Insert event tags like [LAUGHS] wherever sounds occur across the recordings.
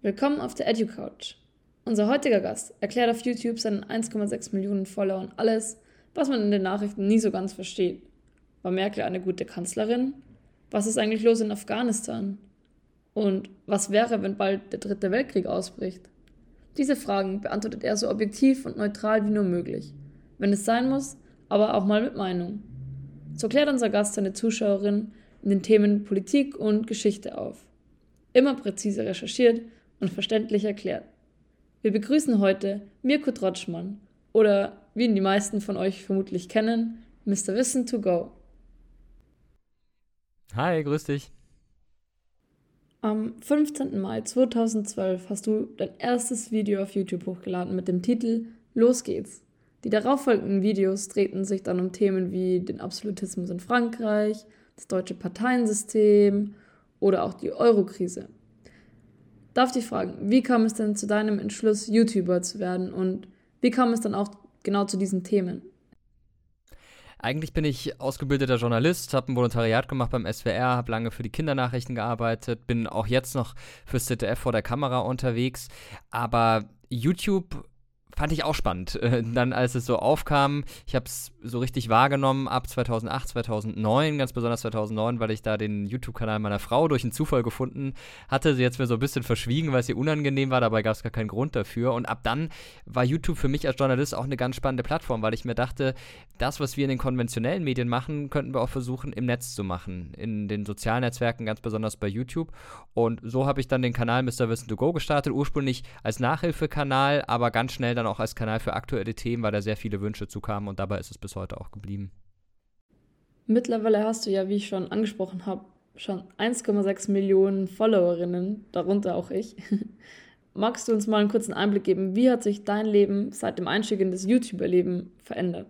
Willkommen auf der EduCouch. Unser heutiger Gast erklärt auf YouTube seinen 1,6 Millionen Followern alles, was man in den Nachrichten nie so ganz versteht. War Merkel eine gute Kanzlerin? Was ist eigentlich los in Afghanistan? Und was wäre, wenn bald der dritte Weltkrieg ausbricht? Diese Fragen beantwortet er so objektiv und neutral wie nur möglich. Wenn es sein muss, aber auch mal mit Meinung. So klärt unser Gast seine Zuschauerin in den Themen Politik und Geschichte auf. Immer präzise recherchiert und verständlich erklärt. Wir begrüßen heute Mirko Trotschmann oder, wie ihn die meisten von euch vermutlich kennen, Mr. Wissen to Go. Hi, grüß dich. Am 15. Mai 2012 hast du dein erstes Video auf YouTube hochgeladen mit dem Titel Los geht's. Die darauffolgenden Videos drehten sich dann um Themen wie den Absolutismus in Frankreich, das deutsche Parteiensystem oder auch die Eurokrise. Darf dich fragen, wie kam es denn zu deinem Entschluss, YouTuber zu werden und wie kam es dann auch genau zu diesen Themen? Eigentlich bin ich ausgebildeter Journalist, habe ein Volontariat gemacht beim SWR, habe lange für die Kindernachrichten gearbeitet, bin auch jetzt noch fürs ZDF vor der Kamera unterwegs. Aber YouTube fand ich auch spannend. Äh, dann, als es so aufkam, ich habe es so richtig wahrgenommen ab 2008, 2009, ganz besonders 2009, weil ich da den YouTube-Kanal meiner Frau durch einen Zufall gefunden hatte. Sie hat mir so ein bisschen verschwiegen, weil es ihr unangenehm war, dabei gab es gar keinen Grund dafür. Und ab dann war YouTube für mich als Journalist auch eine ganz spannende Plattform, weil ich mir dachte, das, was wir in den konventionellen Medien machen, könnten wir auch versuchen, im Netz zu machen. In den sozialen Netzwerken, ganz besonders bei YouTube. Und so habe ich dann den Kanal Mr. Wissen to Go gestartet, ursprünglich als Nachhilfekanal, aber ganz schnell dann auch als Kanal für aktuelle Themen, weil da sehr viele Wünsche zukamen und dabei ist es bis heute auch geblieben. Mittlerweile hast du ja, wie ich schon angesprochen habe, schon 1,6 Millionen Followerinnen, darunter auch ich. [LAUGHS] Magst du uns mal einen kurzen Einblick geben, wie hat sich dein Leben seit dem Einstieg in das YouTuber-Leben verändert?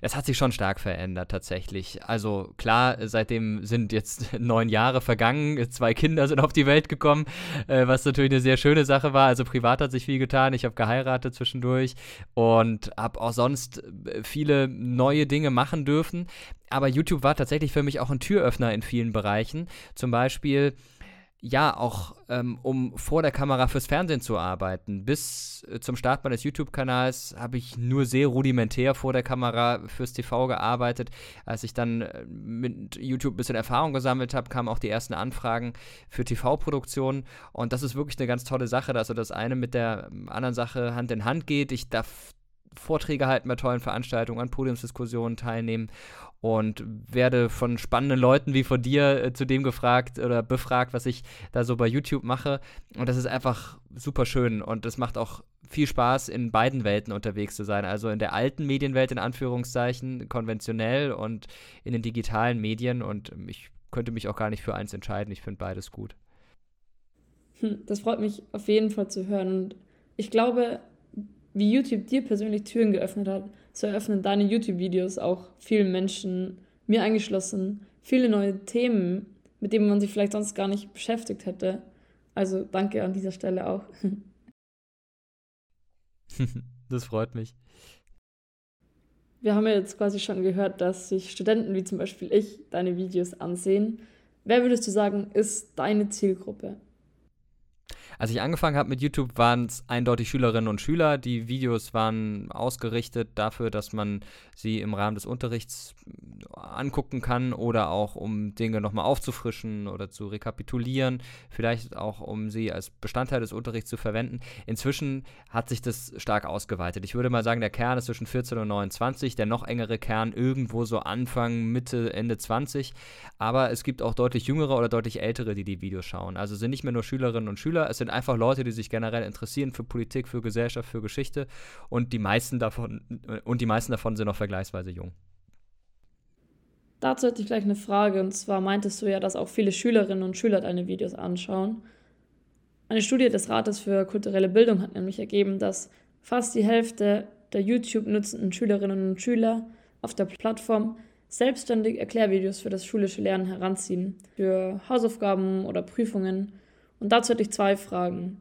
Es hat sich schon stark verändert tatsächlich. Also klar, seitdem sind jetzt [LAUGHS] neun Jahre vergangen, zwei Kinder sind auf die Welt gekommen, äh, was natürlich eine sehr schöne Sache war. Also privat hat sich viel getan. Ich habe geheiratet zwischendurch und habe auch sonst äh, viele neue Dinge machen dürfen. Aber YouTube war tatsächlich für mich auch ein Türöffner in vielen Bereichen. Zum Beispiel ja, auch ähm, um vor der Kamera fürs Fernsehen zu arbeiten. Bis äh, zum Start meines YouTube-Kanals habe ich nur sehr rudimentär vor der Kamera fürs TV gearbeitet. Als ich dann äh, mit YouTube ein bisschen Erfahrung gesammelt habe, kamen auch die ersten Anfragen für TV-Produktionen. Und das ist wirklich eine ganz tolle Sache, dass also das eine mit der ähm, anderen Sache Hand in Hand geht. Ich darf Vorträge halten bei tollen Veranstaltungen, an Podiumsdiskussionen teilnehmen und werde von spannenden Leuten wie von dir äh, zu dem gefragt oder befragt, was ich da so bei YouTube mache. Und das ist einfach super schön und es macht auch viel Spaß, in beiden Welten unterwegs zu sein. Also in der alten Medienwelt in Anführungszeichen, konventionell und in den digitalen Medien. Und ich könnte mich auch gar nicht für eins entscheiden. Ich finde beides gut. Hm, das freut mich auf jeden Fall zu hören. Und ich glaube, wie YouTube dir persönlich Türen geöffnet hat, so eröffnen deine YouTube-Videos auch vielen Menschen, mir eingeschlossen, viele neue Themen, mit denen man sich vielleicht sonst gar nicht beschäftigt hätte. Also danke an dieser Stelle auch. [LAUGHS] das freut mich. Wir haben ja jetzt quasi schon gehört, dass sich Studenten wie zum Beispiel ich deine Videos ansehen. Wer würdest du sagen, ist deine Zielgruppe? Als ich angefangen habe mit YouTube, waren es eindeutig Schülerinnen und Schüler. Die Videos waren ausgerichtet dafür, dass man sie im Rahmen des Unterrichts angucken kann oder auch um Dinge nochmal aufzufrischen oder zu rekapitulieren, vielleicht auch um sie als Bestandteil des Unterrichts zu verwenden. Inzwischen hat sich das stark ausgeweitet. Ich würde mal sagen, der Kern ist zwischen 14 und 29, der noch engere Kern irgendwo so Anfang, Mitte, Ende 20. Aber es gibt auch deutlich jüngere oder deutlich ältere, die die Videos schauen. Also sind nicht mehr nur Schülerinnen und Schüler, es sind einfach Leute, die sich generell interessieren für Politik, für Gesellschaft, für Geschichte und die meisten davon und die meisten davon sind noch vergleichsweise jung. Dazu hätte ich gleich eine Frage und zwar meintest du ja, dass auch viele Schülerinnen und Schüler deine Videos anschauen. Eine Studie des Rates für kulturelle Bildung hat nämlich ergeben, dass fast die Hälfte der YouTube nutzenden Schülerinnen und Schüler auf der Plattform selbstständig Erklärvideos für das schulische Lernen heranziehen, für Hausaufgaben oder Prüfungen. Und dazu hätte ich zwei Fragen.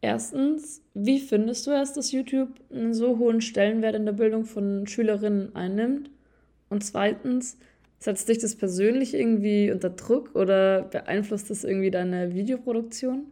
Erstens, wie findest du es, dass YouTube einen so hohen Stellenwert in der Bildung von Schülerinnen einnimmt? Und zweitens, setzt dich das persönlich irgendwie unter Druck oder beeinflusst das irgendwie deine Videoproduktion?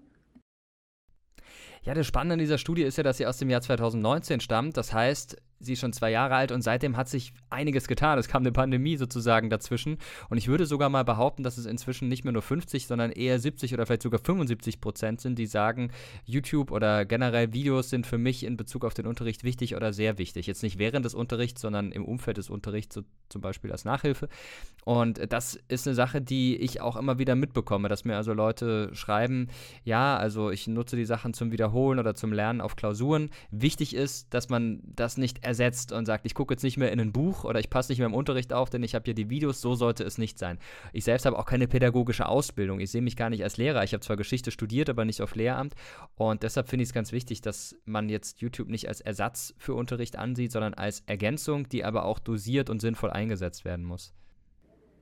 Ja, das Spannende an dieser Studie ist ja, dass sie aus dem Jahr 2019 stammt. Das heißt, sie ist schon zwei Jahre alt und seitdem hat sich einiges getan. Es kam eine Pandemie sozusagen dazwischen. Und ich würde sogar mal behaupten, dass es inzwischen nicht mehr nur 50, sondern eher 70 oder vielleicht sogar 75 Prozent sind, die sagen, YouTube oder generell Videos sind für mich in Bezug auf den Unterricht wichtig oder sehr wichtig. Jetzt nicht während des Unterrichts, sondern im Umfeld des Unterrichts, so zum Beispiel als Nachhilfe. Und das ist eine Sache, die ich auch immer wieder mitbekomme, dass mir also Leute schreiben, ja, also ich nutze die Sachen zum Wiederholen oder zum Lernen auf Klausuren. Wichtig ist, dass man das nicht ersetzt und sagt, ich gucke jetzt nicht mehr in ein Buch oder ich passe nicht mehr im Unterricht auf, denn ich habe hier die Videos, so sollte es nicht sein. Ich selbst habe auch keine pädagogische Ausbildung. Ich sehe mich gar nicht als Lehrer. Ich habe zwar Geschichte studiert, aber nicht auf Lehramt. Und deshalb finde ich es ganz wichtig, dass man jetzt YouTube nicht als Ersatz für Unterricht ansieht, sondern als Ergänzung, die aber auch dosiert und sinnvoll eingesetzt werden muss.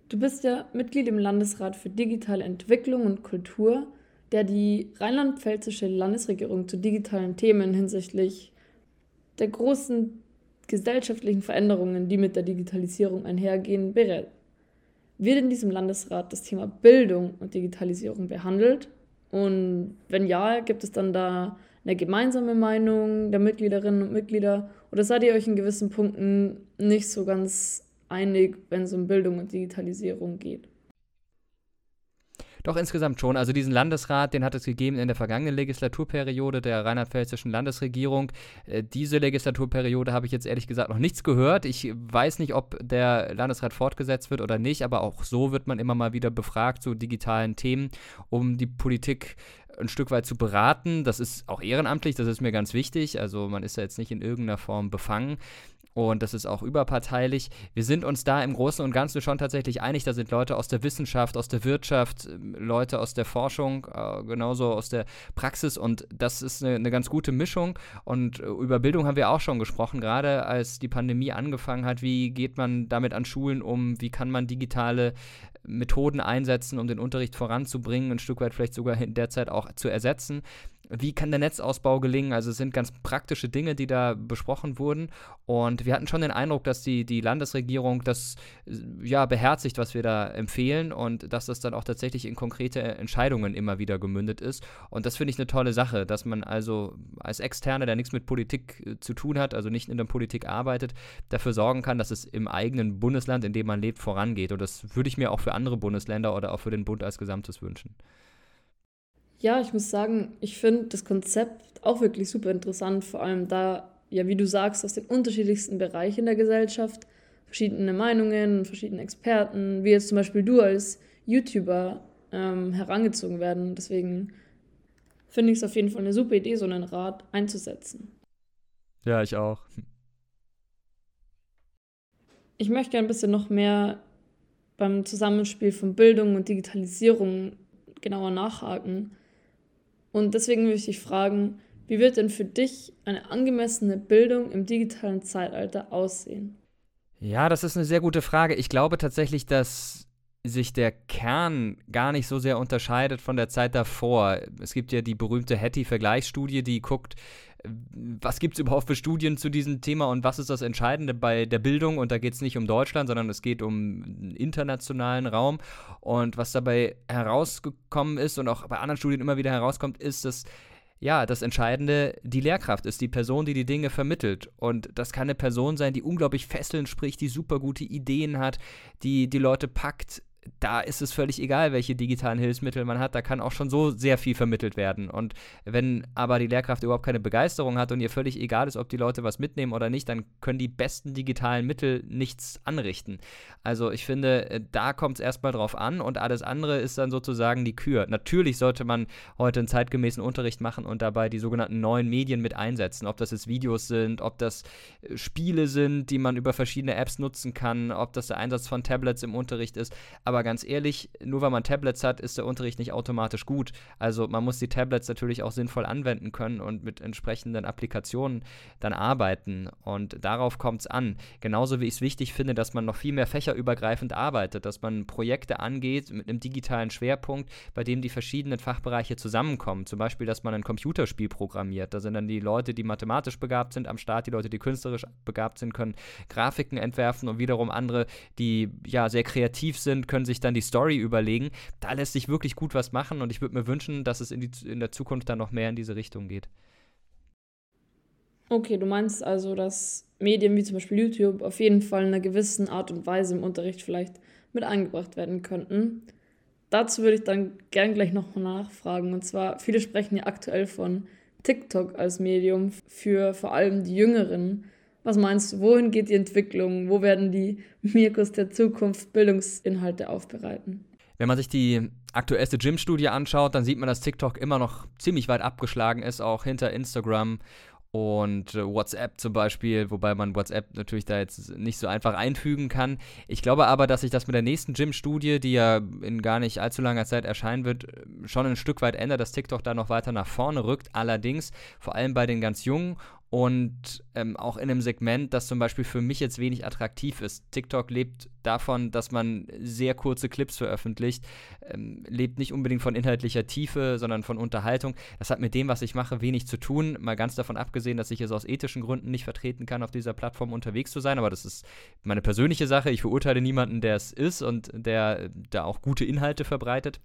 Du bist ja Mitglied im Landesrat für digitale Entwicklung und Kultur, der die rheinland-pfälzische Landesregierung zu digitalen Themen hinsichtlich der großen gesellschaftlichen Veränderungen, die mit der Digitalisierung einhergehen, berät. Wird in diesem Landesrat das Thema Bildung und Digitalisierung behandelt? Und wenn ja, gibt es dann da eine gemeinsame Meinung der Mitgliederinnen und Mitglieder? Oder seid ihr euch in gewissen Punkten nicht so ganz einig, wenn es um Bildung und Digitalisierung geht? Doch insgesamt schon. Also diesen Landesrat, den hat es gegeben in der vergangenen Legislaturperiode der rheinland-pfälzischen Landesregierung. Äh, diese Legislaturperiode habe ich jetzt ehrlich gesagt noch nichts gehört. Ich weiß nicht, ob der Landesrat fortgesetzt wird oder nicht, aber auch so wird man immer mal wieder befragt zu digitalen Themen, um die Politik ein Stück weit zu beraten. Das ist auch ehrenamtlich, das ist mir ganz wichtig. Also man ist ja jetzt nicht in irgendeiner Form befangen und das ist auch überparteilich. Wir sind uns da im Großen und Ganzen schon tatsächlich einig. Da sind Leute aus der Wissenschaft, aus der Wirtschaft, ähm, Leute aus der Forschung, äh, genauso aus der Praxis und das ist eine, eine ganz gute Mischung. Und äh, über Bildung haben wir auch schon gesprochen, gerade als die Pandemie angefangen hat. Wie geht man damit an Schulen um? Wie kann man digitale Methoden einsetzen, um den Unterricht voranzubringen, ein Stück weit vielleicht sogar in der Zeit auch zu ersetzen? Wie kann der Netzausbau gelingen? Also es sind ganz praktische Dinge, die da besprochen wurden. Und wir hatten schon den Eindruck, dass die, die Landesregierung das ja beherzigt, was wir da empfehlen und dass das dann auch tatsächlich in konkrete Entscheidungen immer wieder gemündet ist. Und das finde ich eine tolle Sache, dass man also als Externe, der nichts mit Politik äh, zu tun hat, also nicht in der Politik arbeitet, dafür sorgen kann, dass es im eigenen Bundesland, in dem man lebt, vorangeht. Und das würde ich mir auch für andere Bundesländer oder auch für den Bund als Gesamtes wünschen. Ja, ich muss sagen, ich finde das Konzept auch wirklich super interessant, vor allem da, ja, wie du sagst, aus den unterschiedlichsten Bereichen der Gesellschaft verschiedene Meinungen, verschiedene Experten, wie jetzt zum Beispiel du als YouTuber ähm, herangezogen werden. Deswegen finde ich es auf jeden Fall eine super Idee, so einen Rat einzusetzen. Ja, ich auch. Ich möchte ein bisschen noch mehr beim Zusammenspiel von Bildung und Digitalisierung genauer nachhaken. Und deswegen möchte ich dich fragen, wie wird denn für dich eine angemessene Bildung im digitalen Zeitalter aussehen? Ja, das ist eine sehr gute Frage. Ich glaube tatsächlich, dass sich der Kern gar nicht so sehr unterscheidet von der Zeit davor. Es gibt ja die berühmte Hattie-Vergleichsstudie, die guckt, was gibt es überhaupt für Studien zu diesem Thema und was ist das Entscheidende bei der Bildung? Und da geht es nicht um Deutschland, sondern es geht um einen internationalen Raum. Und was dabei herausgekommen ist und auch bei anderen Studien immer wieder herauskommt, ist, dass ja, das Entscheidende die Lehrkraft ist, die Person, die die Dinge vermittelt. Und das kann eine Person sein, die unglaublich fesselnd spricht, die super gute Ideen hat, die die Leute packt, da ist es völlig egal, welche digitalen Hilfsmittel man hat. Da kann auch schon so sehr viel vermittelt werden. Und wenn aber die Lehrkraft überhaupt keine Begeisterung hat und ihr völlig egal ist, ob die Leute was mitnehmen oder nicht, dann können die besten digitalen Mittel nichts anrichten. Also ich finde, äh, da kommt es erstmal drauf an und alles andere ist dann sozusagen die Kür. Natürlich sollte man heute einen zeitgemäßen Unterricht machen und dabei die sogenannten neuen Medien mit einsetzen. Ob das jetzt Videos sind, ob das äh, Spiele sind, die man über verschiedene Apps nutzen kann, ob das der Einsatz von Tablets im Unterricht ist. Aber ganz ehrlich, nur weil man Tablets hat, ist der Unterricht nicht automatisch gut. Also man muss die Tablets natürlich auch sinnvoll anwenden können und mit entsprechenden Applikationen dann arbeiten. Und darauf kommt es an. Genauso wie ich es wichtig finde, dass man noch viel mehr fächerübergreifend arbeitet, dass man Projekte angeht mit einem digitalen Schwerpunkt, bei dem die verschiedenen Fachbereiche zusammenkommen. Zum Beispiel, dass man ein Computerspiel programmiert. Da sind dann die Leute, die mathematisch begabt sind am Start, die Leute, die künstlerisch begabt sind, können Grafiken entwerfen und wiederum andere, die ja sehr kreativ sind, können sich dann die Story überlegen. Da lässt sich wirklich gut was machen und ich würde mir wünschen, dass es in, die, in der Zukunft dann noch mehr in diese Richtung geht. Okay, du meinst also, dass Medien wie zum Beispiel YouTube auf jeden Fall in einer gewissen Art und Weise im Unterricht vielleicht mit eingebracht werden könnten. Dazu würde ich dann gern gleich noch nachfragen. Und zwar, viele sprechen ja aktuell von TikTok als Medium für vor allem die Jüngeren. Was meinst du, wohin geht die Entwicklung? Wo werden die Mirkus der Zukunft Bildungsinhalte aufbereiten? Wenn man sich die aktuellste Gym-Studie anschaut, dann sieht man, dass TikTok immer noch ziemlich weit abgeschlagen ist, auch hinter Instagram und äh, WhatsApp zum Beispiel, wobei man WhatsApp natürlich da jetzt nicht so einfach einfügen kann. Ich glaube aber, dass sich das mit der nächsten Gym-Studie, die ja in gar nicht allzu langer Zeit erscheinen wird, schon ein Stück weit ändert, dass TikTok da noch weiter nach vorne rückt. Allerdings vor allem bei den ganz Jungen und ähm, auch in einem Segment, das zum Beispiel für mich jetzt wenig attraktiv ist. TikTok lebt davon, dass man sehr kurze Clips veröffentlicht, ähm, lebt nicht unbedingt von inhaltlicher Tiefe, sondern von Unterhaltung. Das hat mit dem, was ich mache, wenig zu tun. Mal ganz davon abgesehen, dass ich es aus ethischen Gründen nicht vertreten kann, auf dieser Plattform unterwegs zu sein. Aber das ist meine persönliche Sache. Ich verurteile niemanden, der es ist und der da auch gute Inhalte verbreitet.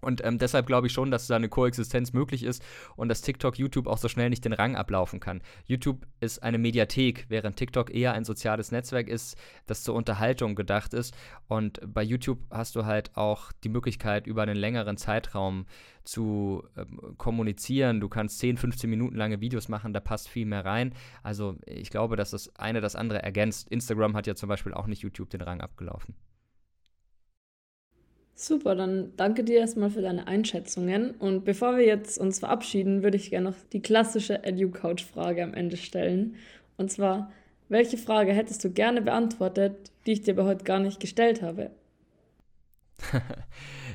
Und ähm, deshalb glaube ich schon, dass da eine Koexistenz möglich ist und dass TikTok YouTube auch so schnell nicht den Rang ablaufen kann. YouTube ist eine Mediathek, während TikTok eher ein soziales Netzwerk ist, das zur Unterhaltung gedacht ist. Und bei YouTube hast du halt auch die Möglichkeit, über einen längeren Zeitraum zu ähm, kommunizieren. Du kannst 10, 15 Minuten lange Videos machen, da passt viel mehr rein. Also ich glaube, dass das eine das andere ergänzt. Instagram hat ja zum Beispiel auch nicht YouTube den Rang abgelaufen. Super, dann danke dir erstmal für deine Einschätzungen. Und bevor wir jetzt uns verabschieden, würde ich gerne noch die klassische Edu-Couch-Frage am Ende stellen. Und zwar, welche Frage hättest du gerne beantwortet, die ich dir aber heute gar nicht gestellt habe? [LAUGHS]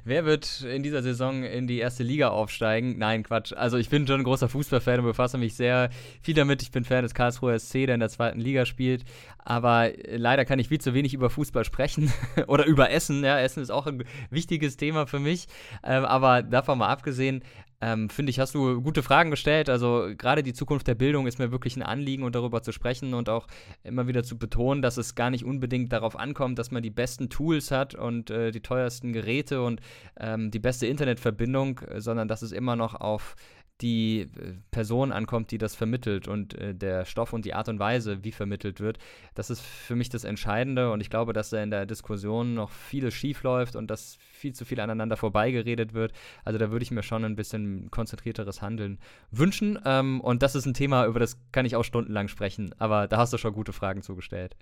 Wer wird in dieser Saison in die erste Liga aufsteigen? Nein, Quatsch. Also ich bin schon ein großer Fußballfan und befasse mich sehr viel damit. Ich bin Fan des Karlsruher SC, der in der zweiten Liga spielt. Aber leider kann ich viel zu wenig über Fußball sprechen [LAUGHS] oder über Essen. Ja, Essen ist auch ein wichtiges Thema für mich. Ähm, aber davon mal abgesehen, ähm, finde ich, hast du gute Fragen gestellt. Also gerade die Zukunft der Bildung ist mir wirklich ein Anliegen und darüber zu sprechen und auch immer wieder zu betonen, dass es gar nicht unbedingt darauf ankommt, dass man die besten Tools hat und äh, die teuersten Geräte und ähm, die beste Internetverbindung, sondern dass es immer noch auf die äh, Person ankommt, die das vermittelt und äh, der Stoff und die Art und Weise, wie vermittelt wird. Das ist für mich das Entscheidende und ich glaube, dass da in der Diskussion noch vieles schief läuft und dass viel zu viel aneinander vorbeigeredet wird. Also da würde ich mir schon ein bisschen konzentrierteres Handeln wünschen ähm, und das ist ein Thema, über das kann ich auch stundenlang sprechen, aber da hast du schon gute Fragen zugestellt.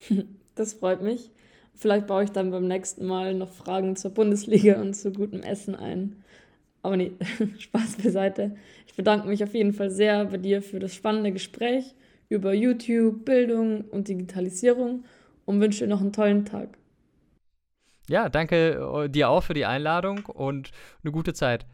[LAUGHS] Das freut mich. Vielleicht baue ich dann beim nächsten Mal noch Fragen zur Bundesliga und zu gutem Essen ein. Aber nee, [LAUGHS] Spaß beiseite. Ich bedanke mich auf jeden Fall sehr bei dir für das spannende Gespräch über YouTube, Bildung und Digitalisierung und wünsche dir noch einen tollen Tag. Ja, danke äh, dir auch für die Einladung und eine gute Zeit.